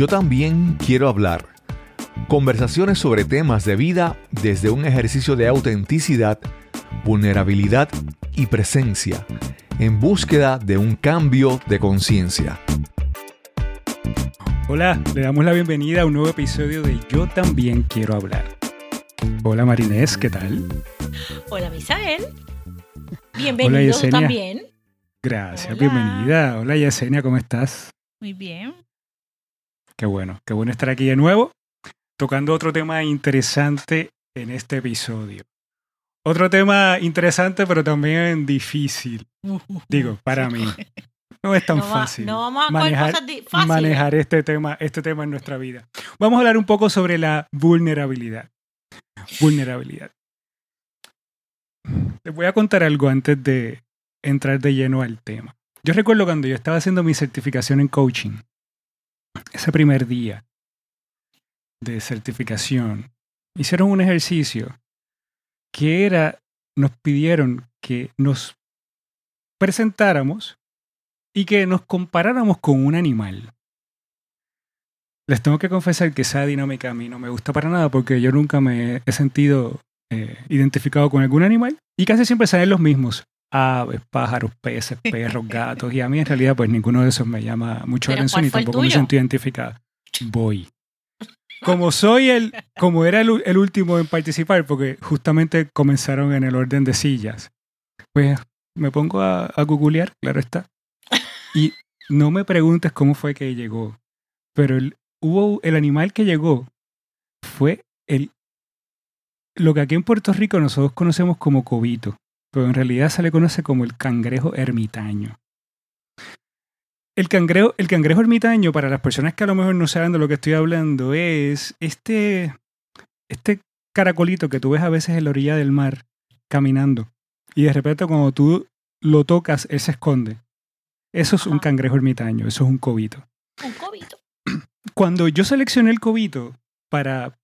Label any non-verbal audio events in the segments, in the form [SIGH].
Yo también quiero hablar. Conversaciones sobre temas de vida desde un ejercicio de autenticidad, vulnerabilidad y presencia, en búsqueda de un cambio de conciencia. Hola, le damos la bienvenida a un nuevo episodio de Yo también quiero hablar. Hola Marinés, ¿qué tal? Hola Misael. Bienvenido Hola, también. Gracias, Hola. bienvenida. Hola Yesenia, ¿cómo estás? Muy bien. Qué bueno, qué bueno estar aquí de nuevo, tocando otro tema interesante en este episodio. Otro tema interesante, pero también difícil, digo, para mí. No es tan no, va- fácil no vamos a manejar, cosas di- fáciles. manejar este tema, este tema en nuestra vida. Vamos a hablar un poco sobre la vulnerabilidad. Vulnerabilidad. Les voy a contar algo antes de entrar de lleno al tema. Yo recuerdo cuando yo estaba haciendo mi certificación en coaching, ese primer día de certificación, hicieron un ejercicio que era, nos pidieron que nos presentáramos y que nos comparáramos con un animal. Les tengo que confesar que esa dinámica a mí no me gusta para nada porque yo nunca me he sentido eh, identificado con algún animal y casi siempre salen los mismos. Aves, pájaros, peces, perros, [LAUGHS] gatos. Y a mí en realidad pues ninguno de esos me llama mucho la ¿Pero atención y tampoco me siento identificado. Voy. Como soy el, como era el, el último en participar, porque justamente comenzaron en el orden de sillas, pues me pongo a, a googlear, claro está. Y no me preguntes cómo fue que llegó, pero el, hubo el animal que llegó fue el lo que aquí en Puerto Rico nosotros conocemos como cobito, pero en realidad se le conoce como el cangrejo ermitaño. El cangrejo, el cangrejo ermitaño, para las personas que a lo mejor no saben de lo que estoy hablando, es este, este caracolito que tú ves a veces en la orilla del mar caminando. Y de repente cuando tú lo tocas, él se esconde. Eso es un cangrejo ermitaño, eso es un cobito. Un cobito. [CLEARS THROAT] Cuando yo seleccioné el cobito para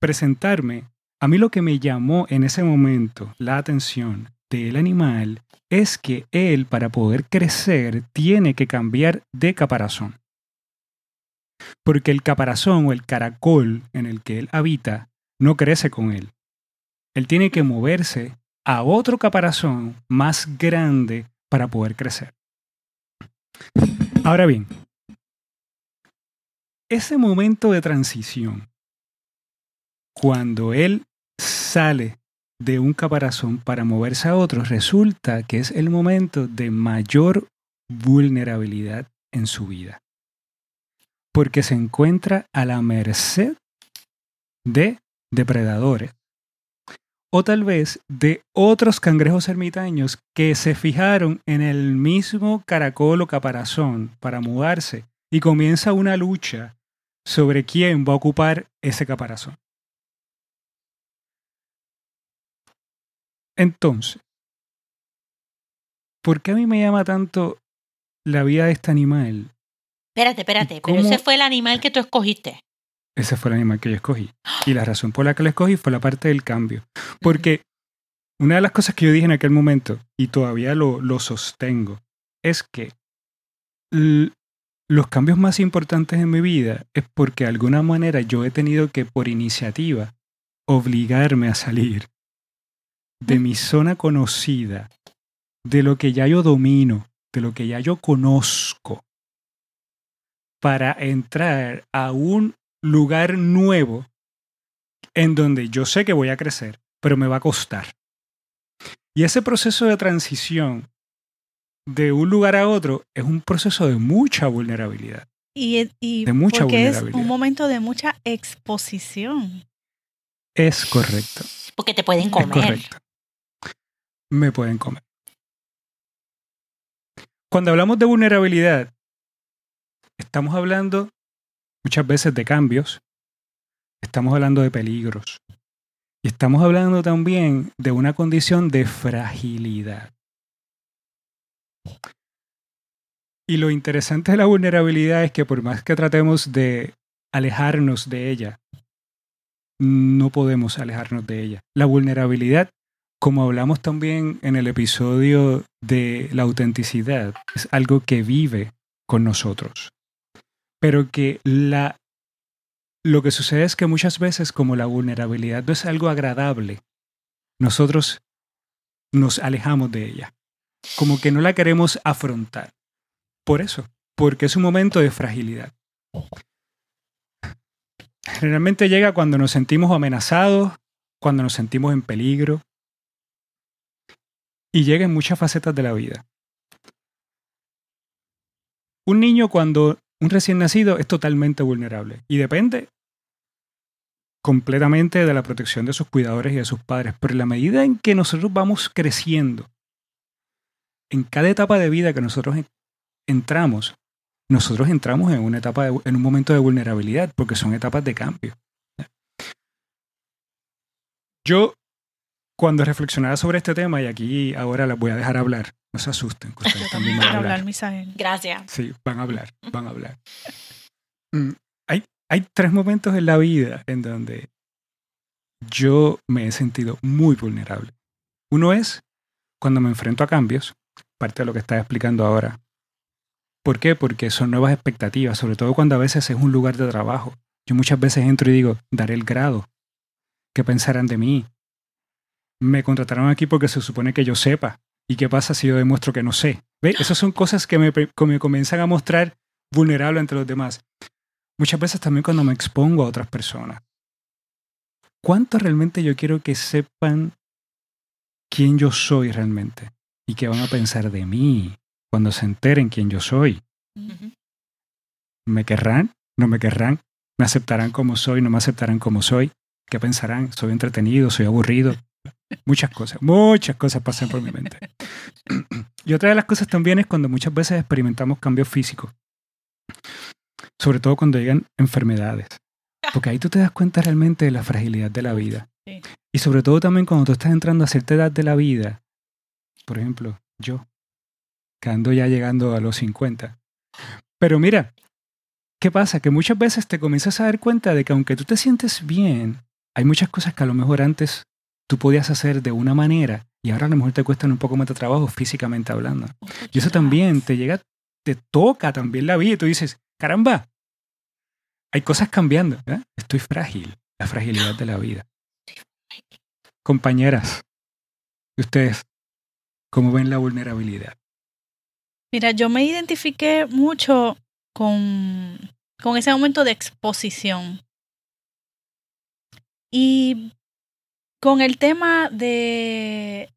presentarme, a mí lo que me llamó en ese momento la atención del animal es que él, para poder crecer, tiene que cambiar de caparazón. Porque el caparazón o el caracol en el que él habita no crece con él. Él tiene que moverse a otro caparazón más grande para poder crecer. Ahora bien, ese momento de transición, cuando él sale de un caparazón para moverse a otro, resulta que es el momento de mayor vulnerabilidad en su vida. Porque se encuentra a la merced de depredadores. O tal vez de otros cangrejos ermitaños que se fijaron en el mismo caracol o caparazón para mudarse y comienza una lucha sobre quién va a ocupar ese caparazón. Entonces, ¿por qué a mí me llama tanto la vida de este animal? Espérate, espérate. ¿Y Pero cómo- ese fue el animal que tú escogiste. Ese fue el animal que yo escogí. Y la razón por la que lo escogí fue la parte del cambio. Porque una de las cosas que yo dije en aquel momento, y todavía lo, lo sostengo, es que los cambios más importantes en mi vida es porque de alguna manera yo he tenido que, por iniciativa, obligarme a salir de mi zona conocida, de lo que ya yo domino, de lo que ya yo conozco, para entrar a un lugar nuevo en donde yo sé que voy a crecer, pero me va a costar. Y ese proceso de transición de un lugar a otro es un proceso de mucha vulnerabilidad. Y, y De mucha porque es vulnerabilidad. un momento de mucha exposición. Es correcto. Porque te pueden Es comer. correcto. Me pueden comer. Cuando hablamos de vulnerabilidad, estamos hablando muchas veces de cambios, estamos hablando de peligros y estamos hablando también de una condición de fragilidad. Y lo interesante de la vulnerabilidad es que por más que tratemos de alejarnos de ella, no podemos alejarnos de ella. La vulnerabilidad, como hablamos también en el episodio de la autenticidad, es algo que vive con nosotros. pero que la, lo que sucede es que muchas veces como la vulnerabilidad no es algo agradable, nosotros nos alejamos de ella, como que no la queremos afrontar. Por eso, porque es un momento de fragilidad. Generalmente llega cuando nos sentimos amenazados, cuando nos sentimos en peligro, y llega en muchas facetas de la vida. Un niño cuando un recién nacido es totalmente vulnerable y depende completamente de la protección de sus cuidadores y de sus padres, pero en la medida en que nosotros vamos creciendo, en cada etapa de vida que nosotros entramos, nosotros entramos en una etapa, en un momento de vulnerabilidad, porque son etapas de cambio. Yo, cuando reflexionaba sobre este tema, y aquí ahora las voy a dejar hablar, no se asusten, que ustedes también van a [LAUGHS] hablar. Misael. Gracias. Sí, van a hablar, [LAUGHS] van a hablar. Mm, hay, hay tres momentos en la vida en donde yo me he sentido muy vulnerable. Uno es cuando me enfrento a cambios, parte de lo que estaba explicando ahora, ¿Por qué? Porque son nuevas expectativas, sobre todo cuando a veces es un lugar de trabajo. Yo muchas veces entro y digo, daré el grado. ¿Qué pensarán de mí? Me contrataron aquí porque se supone que yo sepa. ¿Y qué pasa si yo demuestro que no sé? ¿Ve? Esas son cosas que me, me comienzan a mostrar vulnerable ante los demás. Muchas veces también cuando me expongo a otras personas. ¿Cuánto realmente yo quiero que sepan quién yo soy realmente? ¿Y qué van a pensar de mí? cuando se enteren quién yo soy. ¿Me querrán? ¿No me querrán? ¿Me aceptarán como soy? ¿No me aceptarán como soy? ¿Qué pensarán? ¿Soy entretenido? ¿Soy aburrido? Muchas cosas, muchas cosas pasan por mi mente. Y otra de las cosas también es cuando muchas veces experimentamos cambios físicos, sobre todo cuando llegan enfermedades, porque ahí tú te das cuenta realmente de la fragilidad de la vida. Y sobre todo también cuando tú estás entrando a cierta edad de la vida, por ejemplo, yo, que ando ya llegando a los 50. Pero mira, ¿qué pasa? Que muchas veces te comienzas a dar cuenta de que aunque tú te sientes bien, hay muchas cosas que a lo mejor antes tú podías hacer de una manera y ahora a lo mejor te cuestan un poco más de trabajo físicamente hablando. Y eso también te llega, te toca también la vida y tú dices, caramba, hay cosas cambiando. ¿eh? Estoy frágil, la fragilidad de la vida. Compañeras, ustedes, ¿cómo ven la vulnerabilidad? Mira, yo me identifiqué mucho con, con ese momento de exposición. Y con el tema de,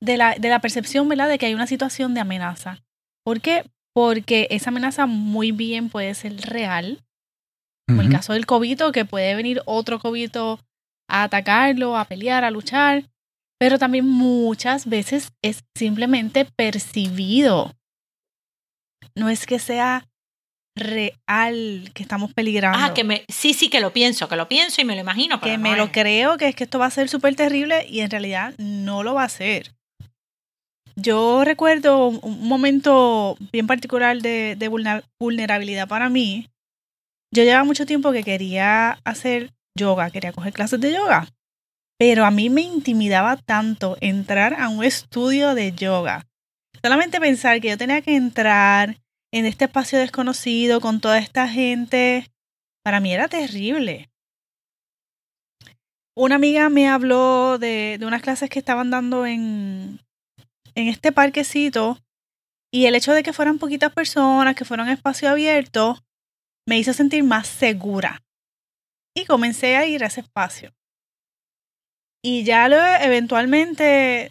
de, la, de la percepción, ¿verdad? De que hay una situación de amenaza. ¿Por qué? Porque esa amenaza muy bien puede ser real. Como el caso del cobito, que puede venir otro cobito a atacarlo, a pelear, a luchar pero también muchas veces es simplemente percibido. No es que sea real que estamos peligrando. Ah, que me, sí, sí, que lo pienso, que lo pienso y me lo imagino. que me lo creo, que es que esto va a ser súper terrible y en realidad no lo va a ser. Yo recuerdo un momento bien particular de, de vulnerabilidad para mí. Yo llevaba mucho tiempo que quería hacer yoga, quería coger clases de yoga. Pero a mí me intimidaba tanto entrar a un estudio de yoga. Solamente pensar que yo tenía que entrar en este espacio desconocido con toda esta gente, para mí era terrible. Una amiga me habló de, unas clases que estaban dando en, en este parquecito y el hecho de que fueran poquitas personas, que fueran espacio abierto, me hizo sentir más segura. Y comencé a ir a ese espacio. Y ya luego, eventualmente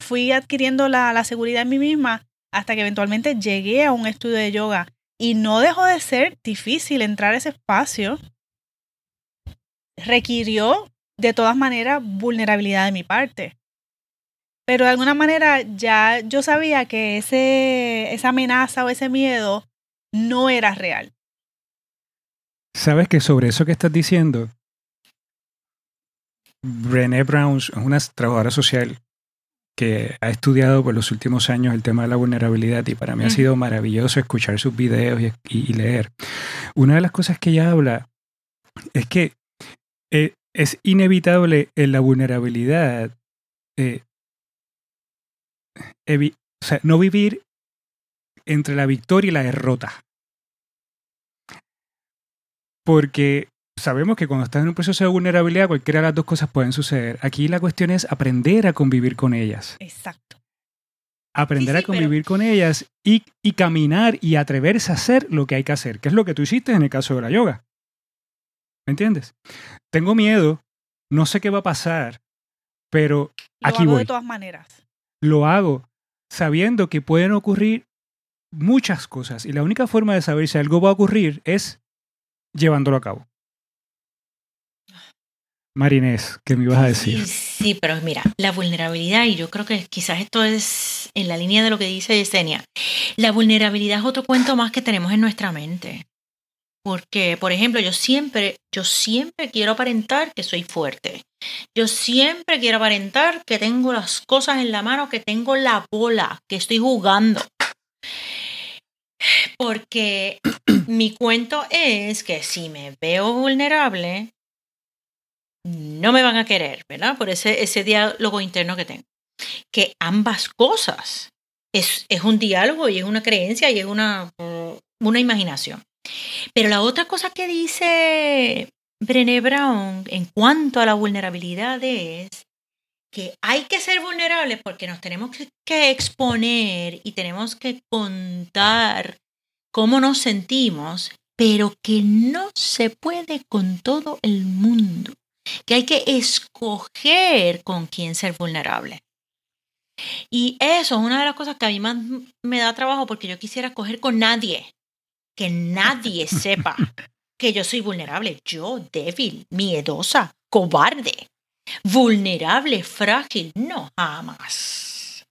fui adquiriendo la, la seguridad en mí misma hasta que eventualmente llegué a un estudio de yoga. Y no dejó de ser difícil entrar a ese espacio. Requirió, de todas maneras, vulnerabilidad de mi parte. Pero de alguna manera ya yo sabía que ese, esa amenaza o ese miedo no era real. Sabes que sobre eso que estás diciendo, Brené Brown es una trabajadora social que ha estudiado por los últimos años el tema de la vulnerabilidad y para mí ha sido maravilloso escuchar sus videos y, leer. Una de las cosas que ella habla es que eh, es inevitable en la vulnerabilidad eh, o sea, no vivir entre la victoria y la derrota. Porque sabemos que cuando estás en un proceso de vulnerabilidad, cualquiera de las dos cosas pueden suceder. Aquí la cuestión es aprender a convivir con ellas. Exacto. Aprender Sí, sí, a convivir con ellas y, y caminar y atreverse a hacer lo que hay que hacer, que es lo que tú hiciste en el caso de la yoga. ¿Me entiendes? Tengo miedo, no sé qué va a pasar, pero Lo aquí hago voy. de todas maneras. Lo hago sabiendo que pueden ocurrir muchas cosas y la única forma de saber si algo va a ocurrir es llevándolo a cabo. Marinés, ¿qué me ibas a decir? Sí, pero mira, la vulnerabilidad, y yo creo que quizás esto es en la línea de lo que dice Yesenia, la vulnerabilidad es otro cuento más que tenemos en nuestra mente. Porque, por ejemplo, yo siempre, yo siempre quiero aparentar que soy fuerte. Yo siempre quiero aparentar que tengo las cosas en la mano, que tengo la bola, que estoy jugando. Porque [CLEARS THROAT] mi cuento es que si me veo vulnerable, no me van a querer, ¿verdad? Por ese, ese diálogo interno que tengo. Que ambas cosas es, es un diálogo y es una creencia y es una, una imaginación. Pero la otra cosa que dice Brené Brown en cuanto a la vulnerabilidad es que hay que ser vulnerables porque nos tenemos que, que exponer y tenemos que contar cómo nos sentimos, pero que no se puede con todo el mundo que hay que escoger con quién ser vulnerable. Y eso es una de las cosas que a mí más me da trabajo porque yo quisiera escoger con nadie, que nadie sepa [LAUGHS] que yo soy vulnerable, yo débil, miedosa, cobarde, vulnerable, frágil, no jamás.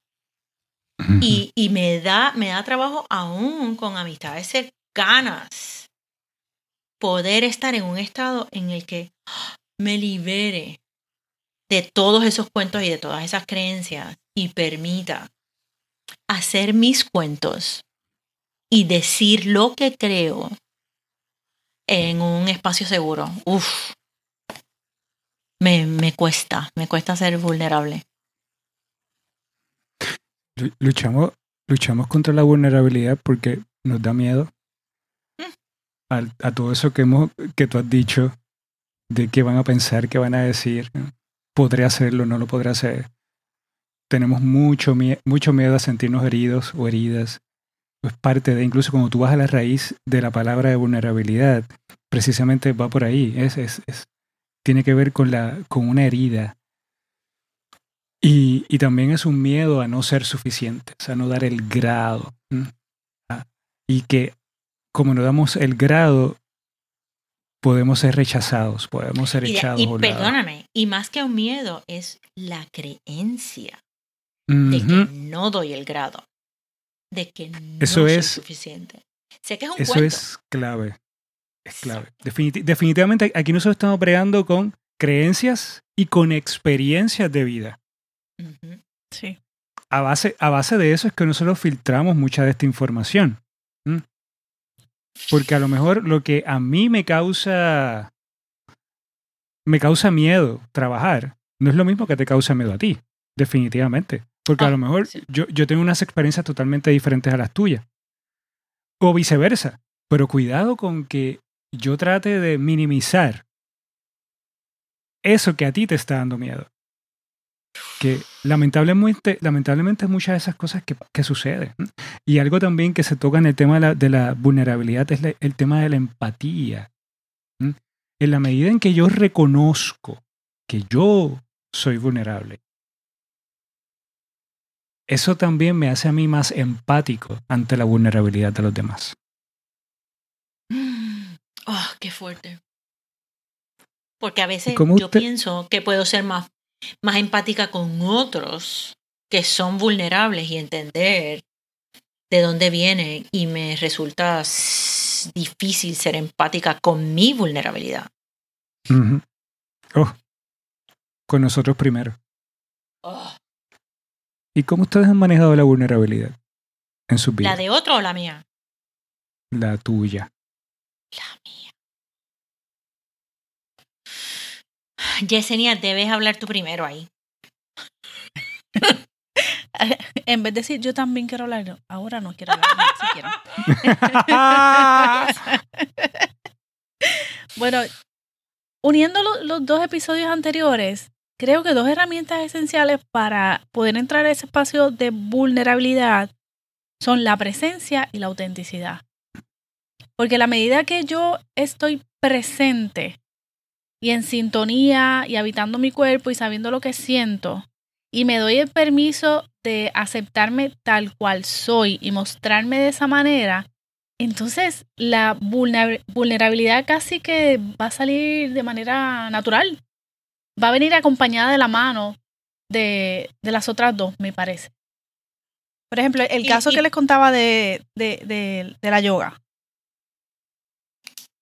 Y, [LAUGHS] y me, da, me da trabajo aún con amistades cercanas poder estar en un estado en el que me libere de todos esos cuentos y de todas esas creencias y permita hacer mis cuentos y decir lo que creo en un espacio seguro. Uf, me, me cuesta, me cuesta ser vulnerable. Luchamos, luchamos contra la vulnerabilidad porque nos da miedo a, a todo eso que, hemos, que tú has dicho de qué van a pensar, qué van a decir. ¿Podré hacerlo? ¿No lo podré hacer? Tenemos mucho, mucho miedo a sentirnos heridos o heridas. Es parte de, incluso cuando tú vas a la raíz de la palabra de vulnerabilidad, precisamente va por ahí. Es, es, es tiene que ver con, la, con una herida. Y, y, también es un miedo a no ser suficientes, a no dar el grado. Y que como no damos el grado, podemos ser rechazados, podemos ser y, echados. Y, perdóname, y más que un miedo, es la creencia uh. -huh. de que no doy el grado, de que no eso soy es, suficiente. Sé que es un Eso cuento. es clave. Es clave. Definit definitivamente aquí nosotros estamos bregando con creencias y con experiencias de vida. Uh -huh. Sí. A base, a base de eso es que nosotros filtramos mucha de esta información. ¿Mm? Porque a lo mejor lo que a mí me causa me causa miedo trabajar no es lo mismo que te causa miedo a ti, definitivamente. Porque Ah, a lo mejor sí. yo, yo tengo unas experiencias totalmente diferentes a las tuyas. O viceversa. Pero cuidado con que yo trate de minimizar eso que a ti te está dando miedo. Que lamentablemente, lamentablemente muchas de esas cosas que, que suceden. Y algo también que se toca en el tema de la, de la vulnerabilidad es la- el tema de la empatía. ¿Mm? En la medida en que yo reconozco que yo soy vulnerable, eso también me hace a mí más empático ante la vulnerabilidad de los demás. Oh, qué fuerte. Porque a veces yo usted- pienso que puedo ser más, más empática con otros que son vulnerables y entender de dónde vienen y me resulta difícil ser empática con mi vulnerabilidad. Oh, con nosotros primero. Oh, ¿Y cómo ustedes han manejado la vulnerabilidad en sus ¿La vidas? de otro o la mía? La tuya. La mía. [LAUGHS] Yesenia, debes hablar tú primero ahí. [LAUGHS] En vez de decir yo también quiero hablar, ahora no quiero hablar, no, sí quiero. [LAUGHS] Bueno, uniendo lo- los dos episodios anteriores, creo que dos herramientas esenciales para poder entrar a ese espacio de vulnerabilidad son la presencia y la autenticidad. Porque a la medida que yo estoy presente y en sintonía y habitando mi cuerpo y sabiendo lo que siento, y me doy el permiso de aceptarme tal cual soy y mostrarme de esa manera, entonces la vulner- vulnerabilidad casi que va a salir de manera natural. Va a venir acompañada de la mano de, de las otras dos, me parece. Por ejemplo, el caso y- que les contaba de, de, de- de la yoga.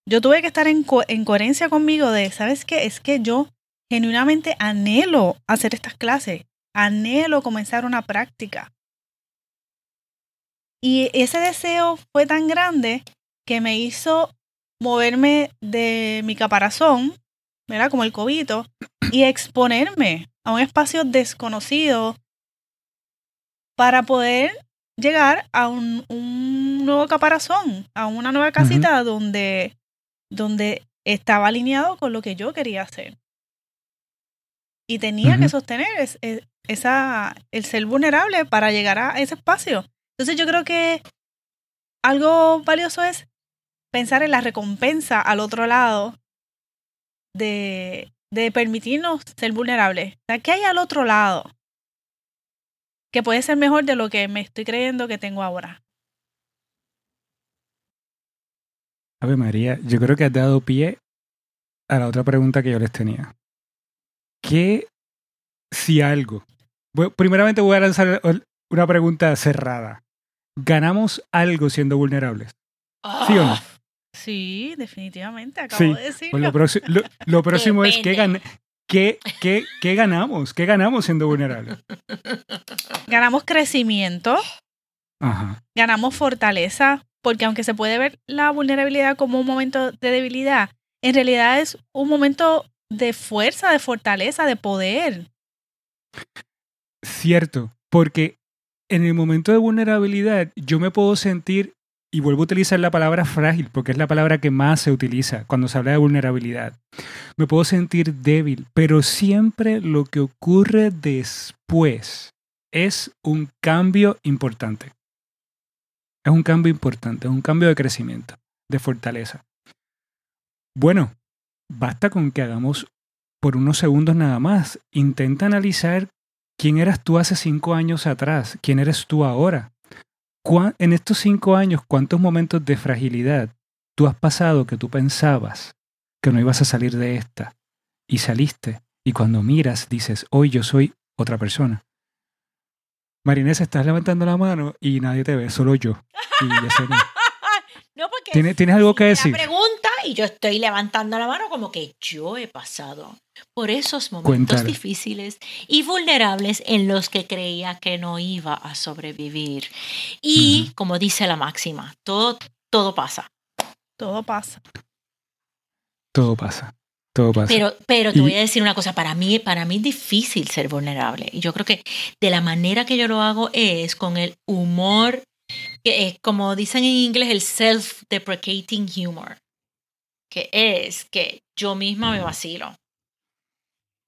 Yo tuve que estar en, co- en coherencia conmigo de, ¿sabes qué? Es que yo genuinamente anhelo hacer estas clases, anhelo comenzar una práctica. Y ese deseo fue tan grande que me hizo moverme de mi caparazón, ¿verdad? Como el cobito, y exponerme a un espacio desconocido para poder llegar a un, un nuevo caparazón, a una nueva casita donde, donde estaba alineado con lo que yo quería hacer. Y tenía que sostener es- es- esa, el ser vulnerable para llegar a ese espacio. Entonces yo creo que algo valioso es pensar en la recompensa al otro lado de, de permitirnos ser vulnerables. O sea, ¿qué hay al otro lado? Que puede ser mejor de lo que me estoy creyendo que tengo ahora. Ave María, yo creo que has dado pie a la otra pregunta que yo les tenía. ¿Qué si algo? Voy- primeramente voy a lanzar una pregunta cerrada. ¿Ganamos algo siendo vulnerables? ¿Sí o no? Ah, Sí, definitivamente, acabo Sí, de decirlo. Pues lo, próximo- lo- lo próximo es ¿qué, gan- qué- qué- qué ganamos? ¿Qué ganamos siendo vulnerables? Ganamos crecimiento, Ajá. ganamos fortaleza, porque aunque se puede ver la vulnerabilidad como un momento de debilidad, en realidad es un momento de fuerza, de fortaleza, de poder. Cierto, porque en el momento de vulnerabilidad yo me puedo sentir, y vuelvo a utilizar la palabra frágil, porque es la palabra que más se utiliza cuando se habla de vulnerabilidad. Me puedo sentir débil, pero siempre lo que ocurre después es un cambio importante. Es un cambio importante, es un cambio de crecimiento, de fortaleza. Bueno, basta con que hagamos por unos segundos nada más. Intenta analizar quién eras tú hace cinco años atrás, quién eres tú ahora. ¿Cuán- En estos cinco años, ¿cuántos momentos de fragilidad tú has pasado que tú pensabas que no ibas a salir de esta? Y saliste. Y cuando miras, dices, hoy yo soy otra persona. Marinés, estás levantando la mano y nadie te ve, solo yo. Y Yesenia. [LAUGHS] No, porque ¿Tienes- tienes algo que decir? La pregunta y yo estoy levantando la mano como que yo he pasado por esos momentos Cuéntale. difíciles y vulnerables en los que creía que no iba a sobrevivir. Y como dice la máxima, todo, todo pasa. Todo pasa. Todo pasa. Todo pasa. Pero, pero te Y- voy a decir una cosa, para mí, para mí es difícil ser vulnerable. Y yo creo que de la manera que yo lo hago es con el humor, que es como dicen en inglés, el self-deprecating humor, que es que yo misma me vacilo.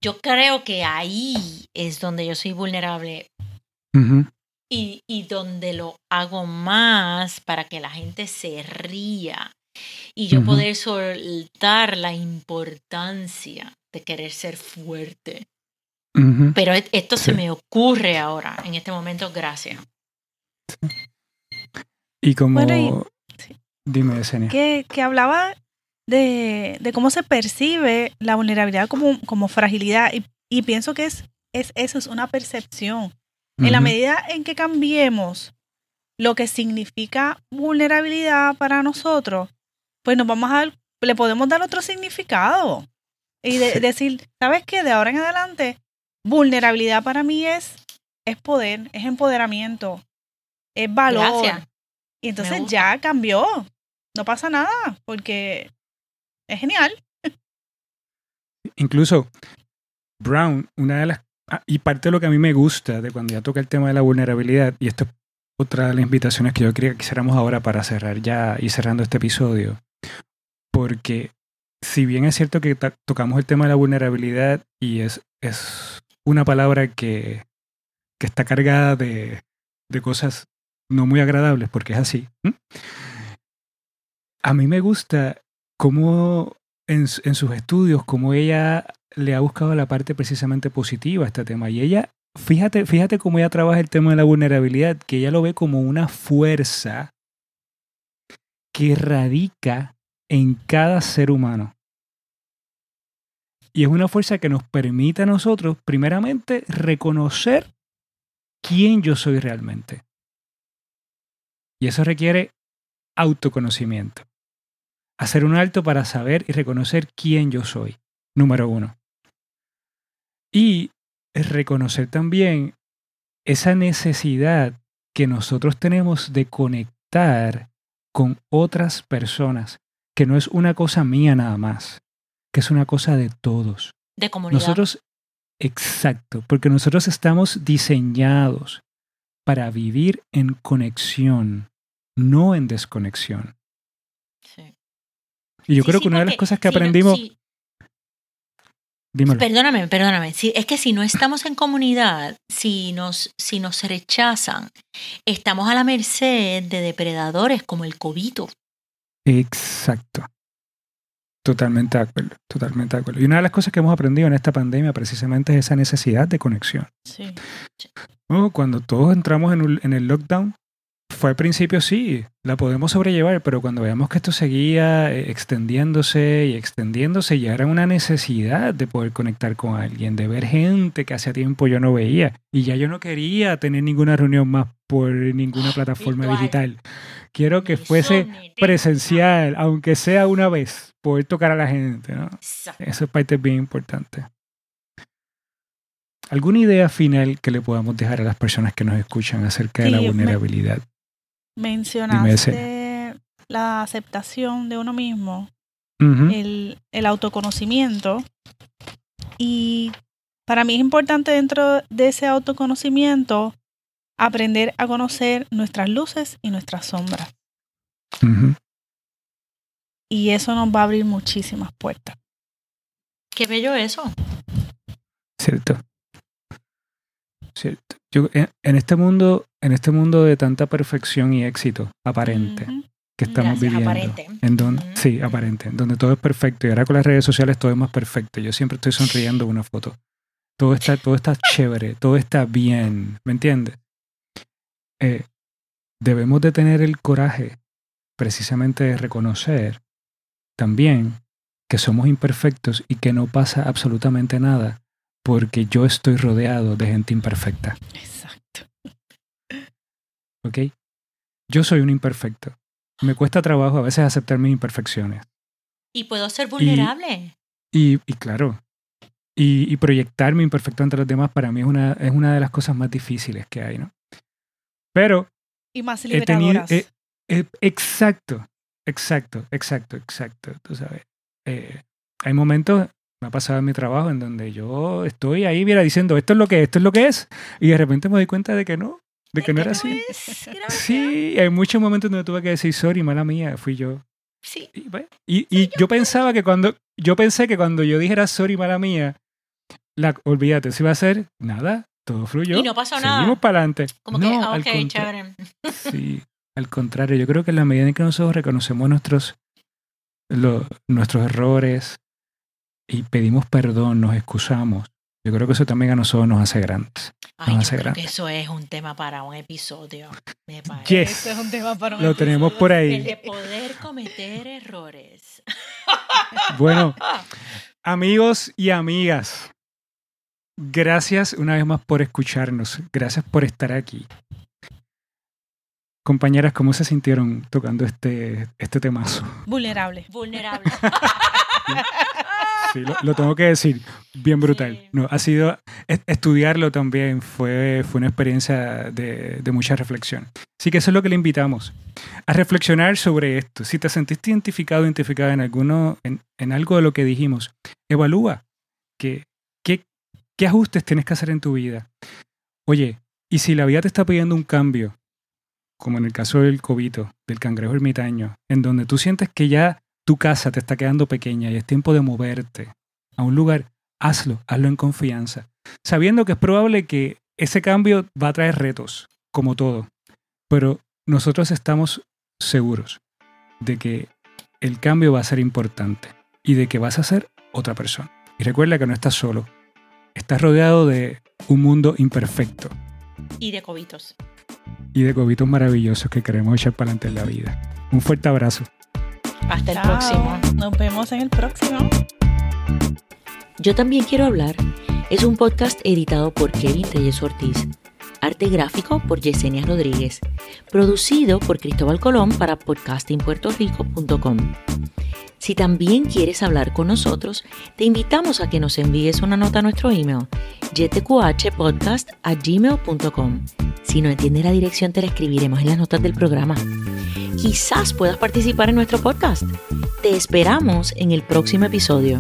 Yo creo que ahí es donde yo soy vulnerable y, y donde lo hago más para que la gente se ría y yo Ujú. poder soltar la importancia de querer ser fuerte. Pero e- esto se me ocurre ahora, en este momento, gracias. Y como... Bueno, y- sí. Dime, Yesenia. Que, que hablaba de, de cómo se percibe la vulnerabilidad como, como fragilidad. Y, y pienso que es, es eso, es una percepción. En la medida en que cambiemos lo que significa vulnerabilidad para nosotros, pues nos vamos a dar- le podemos dar otro significado. Y de- decir, ¿sabes qué? De ahora en adelante, vulnerabilidad para mí es, es poder, es empoderamiento, es valor. Gracias. Y entonces ya cambió. No pasa nada, porque es genial. Incluso Brown, una de las... ah, y parte de lo que a mí me gusta de cuando ya toca el tema de la vulnerabilidad, y esto es otra de las invitaciones que yo quería que quisiéramos ahora para cerrar ya y cerrando este episodio, porque si bien es cierto que tocamos el tema de la vulnerabilidad y es, es una palabra que, que está cargada de, de, cosas no muy agradables, porque es así. A mí me gusta cómo en, en, sus estudios, cómo ella le ha buscado la parte precisamente positiva a este tema. Y ella, fíjate, fíjate cómo ella trabaja el tema de la vulnerabilidad, que ella lo ve como una fuerza que radica en cada ser humano. Y es una fuerza que nos permite a nosotros, primeramente, reconocer quién yo soy realmente. Y eso requiere autoconocimiento. Hacer un alto para saber y reconocer quién yo soy, número uno. Y reconocer también esa necesidad que nosotros tenemos de conectar con otras personas, que no es una cosa mía nada más, que es una cosa de todos. De comunidad. Nosotros, exacto, porque nosotros estamos diseñados para vivir en conexión, no en desconexión. Sí. Y yo creo que una de las cosas que aprendimos... Perdóname, perdóname. es que si no estamos en comunidad, si nos, si nos rechazan, estamos a la merced de depredadores como el cobito. Exacto. Totalmente de acuerdo, totalmente de acuerdo. Y una de las cosas que hemos aprendido en esta pandemia precisamente es esa necesidad de conexión. Sí. cuando todos entramos en el lockdown, fue al principio sí, la podemos sobrellevar, pero cuando veamos que esto seguía eh, extendiéndose y extendiéndose, ya era una necesidad de poder conectar con alguien, de ver gente que hacía tiempo yo no veía. Y ya yo no quería tener ninguna reunión más por ninguna plataforma digital. Quiero que fuese presencial, aunque sea una vez, poder tocar a la gente. ¿no? Eso es parte bien importante. ¿Alguna idea final que le podamos dejar a las personas que nos escuchan acerca de la vulnerabilidad? Mencionaste la aceptación de uno mismo, el, el autoconocimiento. Y para mí es importante dentro de ese autoconocimiento aprender a conocer nuestras luces y nuestras sombras. Y eso nos va a abrir muchísimas puertas. Qué bello eso. Cierto. Cierto. Yo, en este mundo, en este mundo de tanta perfección y éxito aparente que estamos viviendo, en donde, sí, aparente, donde todo es perfecto y ahora con las redes sociales todo es más perfecto. Yo siempre estoy sonriendo una foto. Todo está, todo está chévere, todo está bien, ¿me entiendes? Eh, debemos de tener el coraje precisamente de reconocer también que somos imperfectos y que no pasa absolutamente nada porque yo estoy rodeado de gente imperfecta. Exacto. ¿Ok? Yo soy un imperfecto. Me cuesta trabajo a veces aceptar mis imperfecciones. Y puedo ser vulnerable. Y, claro, y, proyectar mi imperfecto ante los demás para mí es una, es una de las cosas más difíciles que hay, ¿no? Pero... Y más liberadoras. exacto, exacto, exacto, exacto. Tú sabes. Eh, hay momentos me ha pasado en mi trabajo en donde yo estoy ahí, mira, diciendo, esto es lo que es, esto es lo que es, y de repente me doy cuenta de que no, de que no era así. Sí, hay muchos momentos donde tuve que decir, sorry, mala mía, fui yo. Sí. Y, y, yo, pensaba que cuando, yo pensé que cuando yo dijera sorry, mala mía, la, olvídate, si va a ser nada, todo fluyó. Y no pasó nada. Seguimos para adelante. Como no, que, ah, ok, chévere. Sí, al contrario, yo creo que en la medida en que nosotros reconocemos nuestros, nuestros errores, y pedimos perdón, nos excusamos, yo creo que eso también a nosotros nos hace grandes. Ay, creo que eso es un tema para un episodio. Me parece. Eso es un tema para un Lo tenemos por ahí. El de poder cometer errores. Bueno, [LAUGHS] amigos y amigas, gracias una vez más por escucharnos. Gracias por estar aquí. Compañeras, ¿cómo se sintieron tocando este, este temazo? Vulnerable. Vulnerable. Sí, lo, tengo que decir, bien brutal. No, ha sido, estudiarlo también fue, fue una experiencia de, mucha reflexión. Así que eso es lo que le invitamos, a reflexionar sobre esto. Si te sentiste identificado o identificada en, alguno, en, algo de lo que dijimos, evalúa qué, qué ajustes tienes que hacer en tu vida. Oye, y si la vida te está pidiendo un cambio, como en el caso del cobito, del cangrejo ermitaño, en donde tú sientes que ya tu casa te está quedando pequeña y es tiempo de moverte a un lugar, hazlo, hazlo en confianza, sabiendo que es probable que ese cambio va a traer retos, como todo, pero nosotros estamos seguros de que el cambio va a ser importante y de que vas a ser otra persona. Y recuerda que no estás solo, estás rodeado de un mundo imperfecto. Y de cobitos. Y de cobitos maravillosos que queremos echar para adelante en la vida. Un fuerte abrazo. Hasta el próximo. Nos vemos en el próximo. Yo también quiero hablar. Es un podcast editado por Kevin Reyes Ortiz. Arte gráfico por Yesenia Rodríguez. Producido por Cristóbal Colón para podcastingpuertorico.com. Si también quieres hablar con nosotros, te invitamos a que nos envíes una nota a nuestro email, gmail.com. Si no entiendes la dirección, te la escribiremos en las notas del programa. Quizás puedas participar en nuestro podcast. Te esperamos en el próximo episodio.